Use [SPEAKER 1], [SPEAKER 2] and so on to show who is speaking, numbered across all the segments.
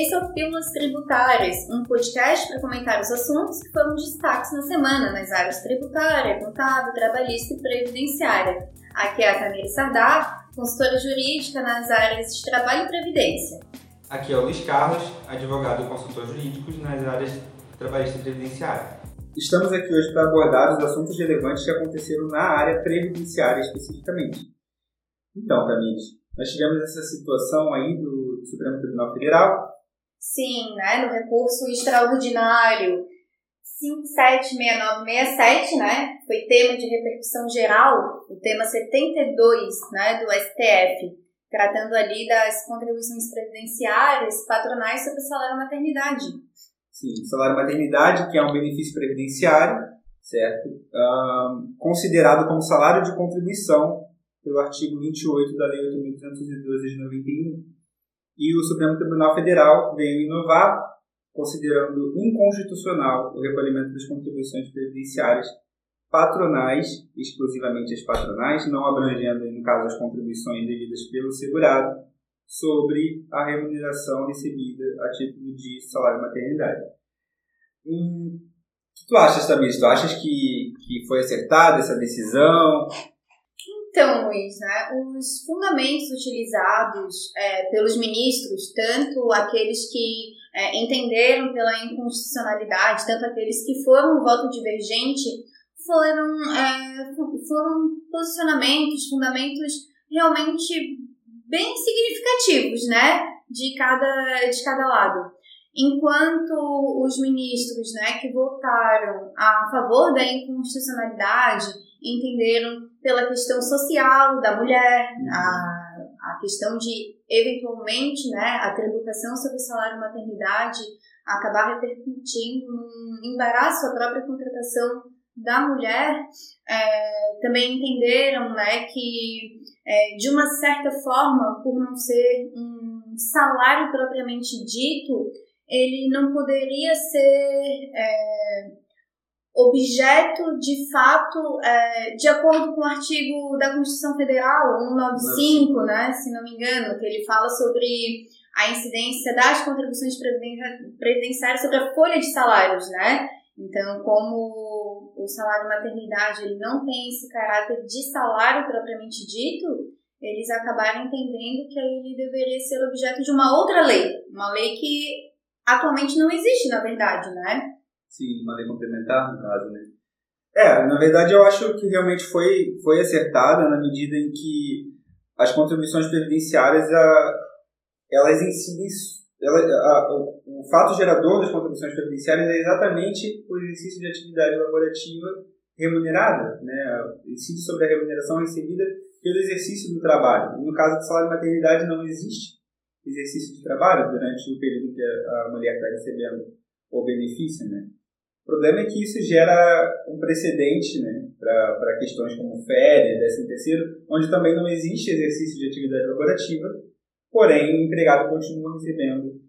[SPEAKER 1] Esse é o Pílulas Tributárias, um podcast para comentar os assuntos que foram destaques na semana nas áreas tributária, contábil, trabalhista e previdenciária. Aqui é a Camila Sardar, consultora jurídica nas áreas de trabalho e previdência.
[SPEAKER 2] Aqui é o Luiz Carlos, advogado e consultor jurídico nas áreas trabalhista e previdenciária.
[SPEAKER 3] Estamos aqui hoje para abordar os assuntos relevantes que aconteceram na área previdenciária especificamente. Então, Tamires, nós tivemos essa situação aí do Supremo Tribunal Federal.
[SPEAKER 1] Sim, né, no recurso extraordinário 576967, né, foi tema de repercussão geral, o tema 72, né, do STF, tratando ali das contribuições previdenciárias patronais sobre o salário maternidade.
[SPEAKER 3] Sim, salário maternidade, que é um benefício previdenciário, certo? Um, considerado como salário de contribuição pelo artigo 28 da Lei 8.212 de 91. E o Supremo Tribunal Federal veio inovar, considerando inconstitucional o recolhimento das contribuições previdenciárias patronais, exclusivamente as patronais, não abrangendo, no caso, as contribuições devidas pelo segurado, sobre a remuneração recebida a título de salário maternidade. Hum, o que tu achas, Tamir? Tu achas que, que foi acertada essa decisão?
[SPEAKER 1] Então, Luiz, né, os fundamentos utilizados é, pelos ministros, tanto aqueles que é, entenderam pela inconstitucionalidade, tanto aqueles que foram voto divergente, foram, é, foram posicionamentos, fundamentos realmente bem significativos, né, de cada, de cada lado. Enquanto os ministros, né, que votaram a favor da inconstitucionalidade, entenderam pela questão social da mulher, uhum. a, a questão de, eventualmente, né, a tributação sobre o salário maternidade acabar repercutindo num embaraço à própria contratação da mulher, é, também entenderam né, que, é, de uma certa forma, por não ser um salário propriamente dito, ele não poderia ser é, objeto de fato, é, de acordo com o artigo da Constituição Federal 195, né, se não me engano, que ele fala sobre a incidência das contribuições previdenciárias sobre a folha de salários, né? Então, como o salário maternidade ele não tem esse caráter de salário propriamente dito, eles acabaram entendendo que ele deveria ser objeto de uma outra lei, uma lei que atualmente não existe, na verdade, né?
[SPEAKER 3] Sim, uma lei complementar, no caso, né? É, na verdade eu acho que realmente foi, foi acertada na medida em que as contribuições previdenciárias, a, elas incidem, ela, a, o, o fato gerador das contribuições previdenciárias é exatamente o exercício de atividade laborativa remunerada, né? incide sobre a remuneração recebida pelo exercício do trabalho. E no caso do salário de maternidade não existe exercício de trabalho durante o período que a mulher está recebendo o benefício, né? O problema é que isso gera um precedente né, para questões como férias, décimo terceiro, onde também não existe exercício de atividade laborativa, porém o empregado continua recebendo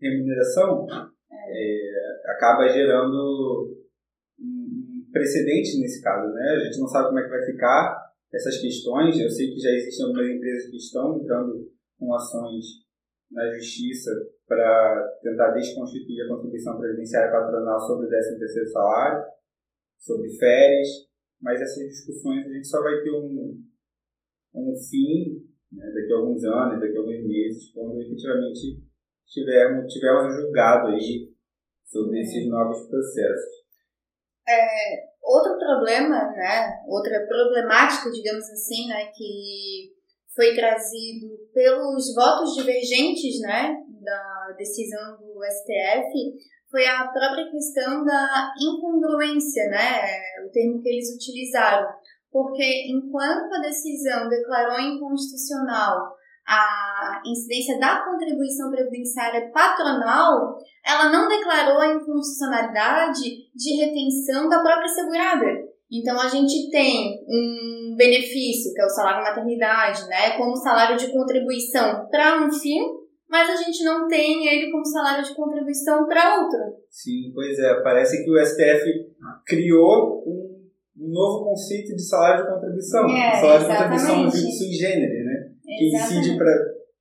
[SPEAKER 3] remuneração, é, acaba gerando um precedente nesse caso. Né? A gente não sabe como é que vai ficar essas questões. Eu sei que já existem algumas empresas que estão entrando com ações na justiça para tentar desconstituir a contribuição previdenciária patronal sobre o 13º salário, sobre férias, mas essas discussões a gente só vai ter um, um fim né, daqui a alguns anos, daqui a alguns meses, quando efetivamente tivermos, tivermos julgado aí sobre esses novos processos.
[SPEAKER 1] É, outro problema, né, outra problemática, digamos assim, né, que foi trazido pelos votos divergentes, né, da decisão do STF foi a própria questão da incongruência, né? É o termo que eles utilizaram. Porque enquanto a decisão declarou inconstitucional a incidência da contribuição previdenciária patronal, ela não declarou a inconstitucionalidade de retenção da própria segurada. Então a gente tem um benefício, que é o salário maternidade, né, como salário de contribuição para um fim mas a gente não tem ele como salário de contribuição para outro.
[SPEAKER 3] Sim, pois é. Parece que o STF criou um, um novo conceito de salário de contribuição.
[SPEAKER 1] É,
[SPEAKER 3] salário
[SPEAKER 1] exatamente.
[SPEAKER 3] de contribuição sui generis, né? Que incide para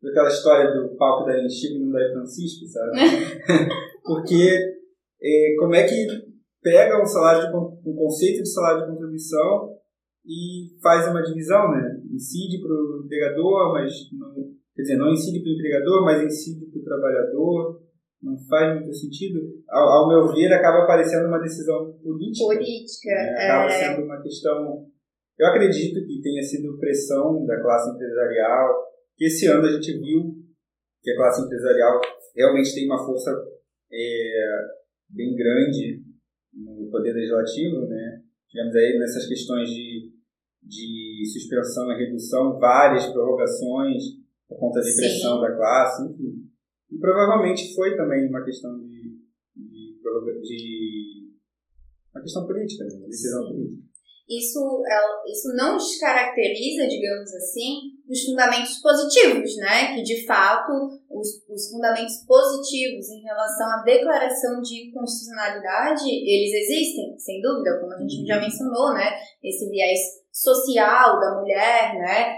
[SPEAKER 3] aquela história do palco da Chico e não da Francisco, sabe? Porque é, como é que pega um salário de, um conceito de salário de contribuição e faz uma divisão, né? Incide para o empregador, mas não, quer dizer, não incide para o empregador, mas incide para o trabalhador. Não faz muito sentido. Ao, ao, meu ver, acaba parecendo uma decisão política.
[SPEAKER 1] Política.
[SPEAKER 3] Né? Acaba é... sendo uma questão. Eu acredito que tenha sido pressão da classe empresarial, que esse ano a gente viu que a classe empresarial realmente tem uma força é, bem grande no poder legislativo, né? Tivemos aí nessas questões de, de suspensão e redução várias prorrogações por conta da pressão da classe, enfim. E provavelmente foi também uma questão de, de, de uma questão política, né? uma decisão Sim. política.
[SPEAKER 1] Isso, é, isso não descaracteriza, digamos assim, os fundamentos positivos, né? Que de fato os, os fundamentos positivos em relação à declaração de constitucionalidade, eles existem, sem dúvida, como a gente já uhum. mencionou, né? Esse viés social da mulher, né?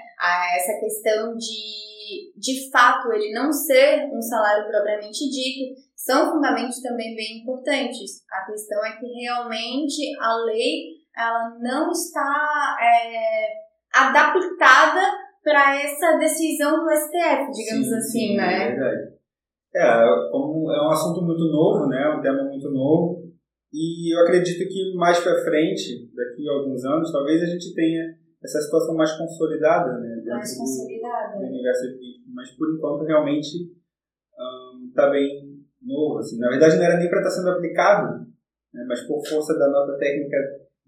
[SPEAKER 1] essa questão de, de fato, ele não ser um salário propriamente dito, são fundamentos também bem importantes. A questão é que realmente a lei ela não está é, adaptada para essa decisão do STF, digamos sim, assim, sim, né?
[SPEAKER 3] É verdade. É, como é um assunto muito novo, né? Um tema muito novo. E eu acredito que mais para frente, daqui a alguns anos, talvez a gente tenha essa situação mais consolidada, né?
[SPEAKER 1] Mais consolidada.
[SPEAKER 3] Do, universo. Mas por enquanto realmente está um, bem novo. Assim. Na verdade não era nem para estar tá sendo aplicado, né? mas por força da nota técnica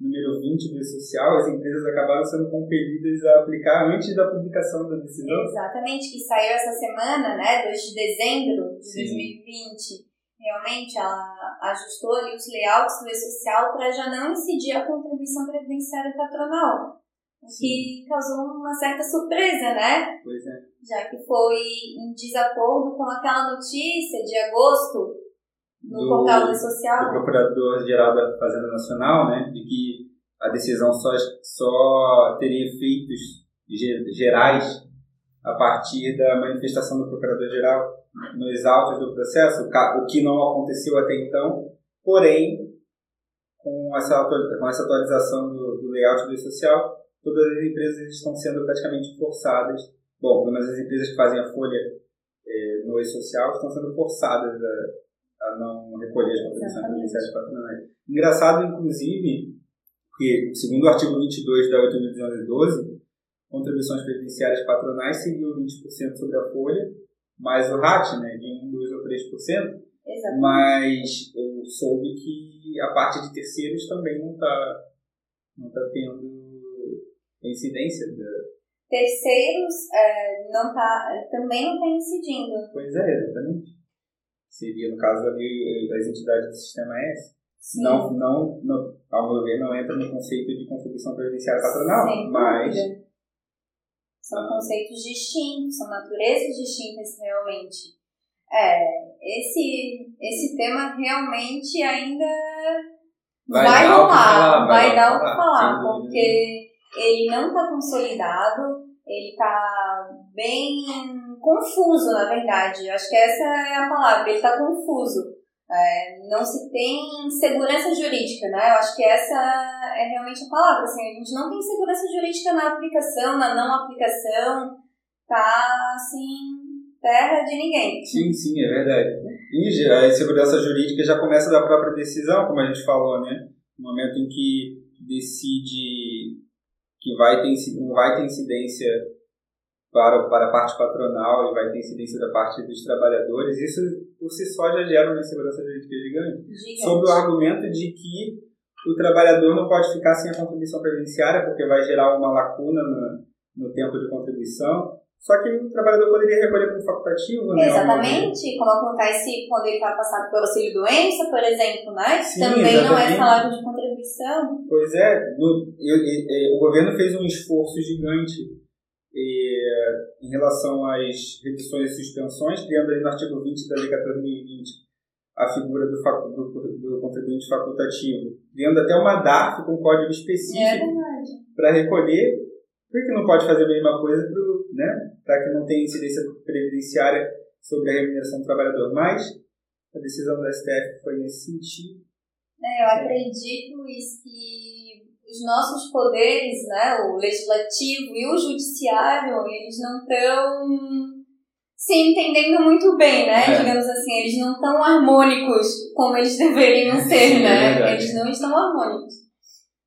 [SPEAKER 3] número 20 do social, as empresas acabaram sendo compelidas a aplicar antes da publicação da decisão.
[SPEAKER 1] Exatamente, que saiu essa semana, né, 2 de dezembro de Sim. 2020. Realmente, ela ajustou ali os layouts do E-Social para já não incidir a contribuição previdenciária patronal. O que causou uma certa surpresa, né?
[SPEAKER 3] Pois é.
[SPEAKER 1] Já que foi em desacordo com aquela notícia de agosto no do, portal do social.
[SPEAKER 3] Do Procurador-Geral da Fazenda Nacional, né, de que a decisão só, só teria efeitos gerais a partir da manifestação do Procurador-Geral nos autos do processo, o que não aconteceu até então, porém, com essa, com essa atualização do, do layout do social, todas as empresas estão sendo praticamente forçadas, bom, pelo menos as empresas que fazem a folha eh, no e-social estão sendo forçadas a, a não recolher as contribuições previdenciárias patronais. Engraçado, inclusive, que, segundo o artigo 22 da 8.212, contribuições previdenciárias patronais seriam 20% sobre a folha, mais o RAT, né, de 1, 2 ou 3%.
[SPEAKER 1] Exatamente.
[SPEAKER 3] Mas eu soube que a parte de terceiros também não está não tá tendo incidência da,
[SPEAKER 1] terceiros é, não tá, também não está incidindo.
[SPEAKER 3] Pois é, exatamente seria, no caso ali, das entidades do Sistema S, não, não, não, ao meu ver, não entra no conceito de contribuição previdenciária patronal,
[SPEAKER 1] Sem
[SPEAKER 3] mas...
[SPEAKER 1] Dúvida. São conceitos distintos, são naturezas distintas realmente. É, esse, esse tema realmente ainda vai, vai dar rolar, vai, vai dar o que falar, porque ele não está consolidado, ele está bem confuso, na verdade. Acho que essa é a palavra, ele está confuso. É, não se tem segurança jurídica, né? Eu acho que essa é realmente a palavra. Assim, a gente não tem segurança jurídica na aplicação, na não aplicação. Tá, assim, terra de ninguém.
[SPEAKER 3] Sim, sim, é verdade. E a insegurança jurídica já começa da própria decisão, como a gente falou, né? No momento em que decide que vai ter, não vai ter incidência para, para a parte patronal e vai ter incidência da parte dos trabalhadores, isso por si só já gera uma insegurança jurídica gigante. gigante. Sob o argumento de que o trabalhador não pode ficar sem a contribuição previdenciária, porque vai gerar uma lacuna no, no tempo de contribuição. Só que o trabalhador poderia recolher como facultativo, né?
[SPEAKER 1] Exatamente, como acontece quando ele está passando pelo auxílio doença, por exemplo, né? Sim, Também exatamente. não é salário de contribuição.
[SPEAKER 3] Pois é, no, eu, eu, o governo fez um esforço gigante em relação às reduções e suspensões, criando ali no artigo 20 da Lei 14.020 a figura do, do, do, contribuinte facultativo, criando até uma DARF com código específico
[SPEAKER 1] é
[SPEAKER 3] para recolher, Por que não pode fazer a mesma coisa né, para que não tenha incidência previdenciária sobre a remuneração do trabalhador? Mas a decisão do STF foi nesse sentido.
[SPEAKER 1] É, eu acredito, Luiz, que os nossos poderes, né, o legislativo e o judiciário, eles não estão se entendendo muito bem, né? É. Digamos assim, eles não estão harmônicos como eles deveriam ser, Sim, né? É eles não estão harmônicos.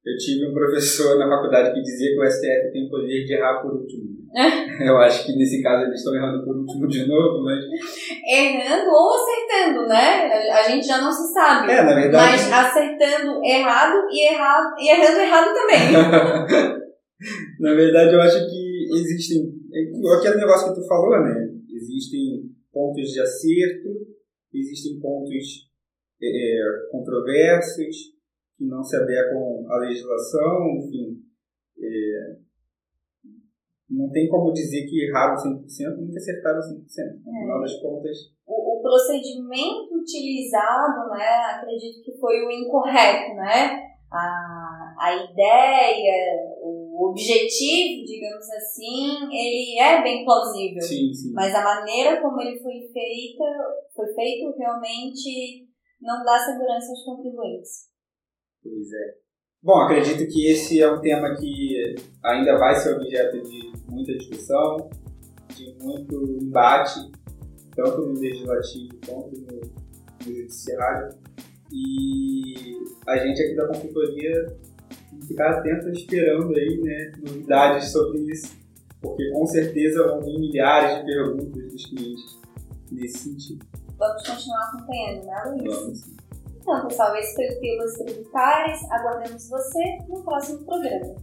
[SPEAKER 3] Eu tive um professor na faculdade que dizia que o STF tem o poder de errar por último. Eu acho que nesse caso eles estão errando por último de novo, mas.
[SPEAKER 1] Errando ou acertando, né? A gente já não se sabe.
[SPEAKER 3] É, na verdade.
[SPEAKER 1] Mas acertando errado e, errado, e errando errado também.
[SPEAKER 3] na verdade, eu acho que existem. Aquele negócio que tu falou, né? Existem pontos de acerto, existem pontos é, controversos que não se adequam à legislação, enfim. É, não tem como dizer que erraram 100%, nem que acertaram 100%. No é. final das contas.
[SPEAKER 1] O, procedimento utilizado, né, acredito que foi o incorreto, né? A, a ideia, o objetivo, digamos assim, ele é bem plausível.
[SPEAKER 3] Sim, sim.
[SPEAKER 1] Mas a maneira como ele foi feita, foi feito realmente não dá segurança aos contribuintes.
[SPEAKER 3] Pois é. Bom, acredito que esse é um tema que ainda vai ser objeto de muita discussão, de muito embate, tanto no legislativo quanto no, no judiciário. E a gente aqui da consultoria tem que ficar atento esperando aí, né, novidades sobre isso, porque com certeza vão vir milhares de perguntas dos clientes nesse sentido.
[SPEAKER 1] Vamos continuar acompanhando, né, Luiz?
[SPEAKER 3] Vamos.
[SPEAKER 1] Então, pessoal, esse foi o Pílulas Tributárias. Aguardamos você no próximo programa.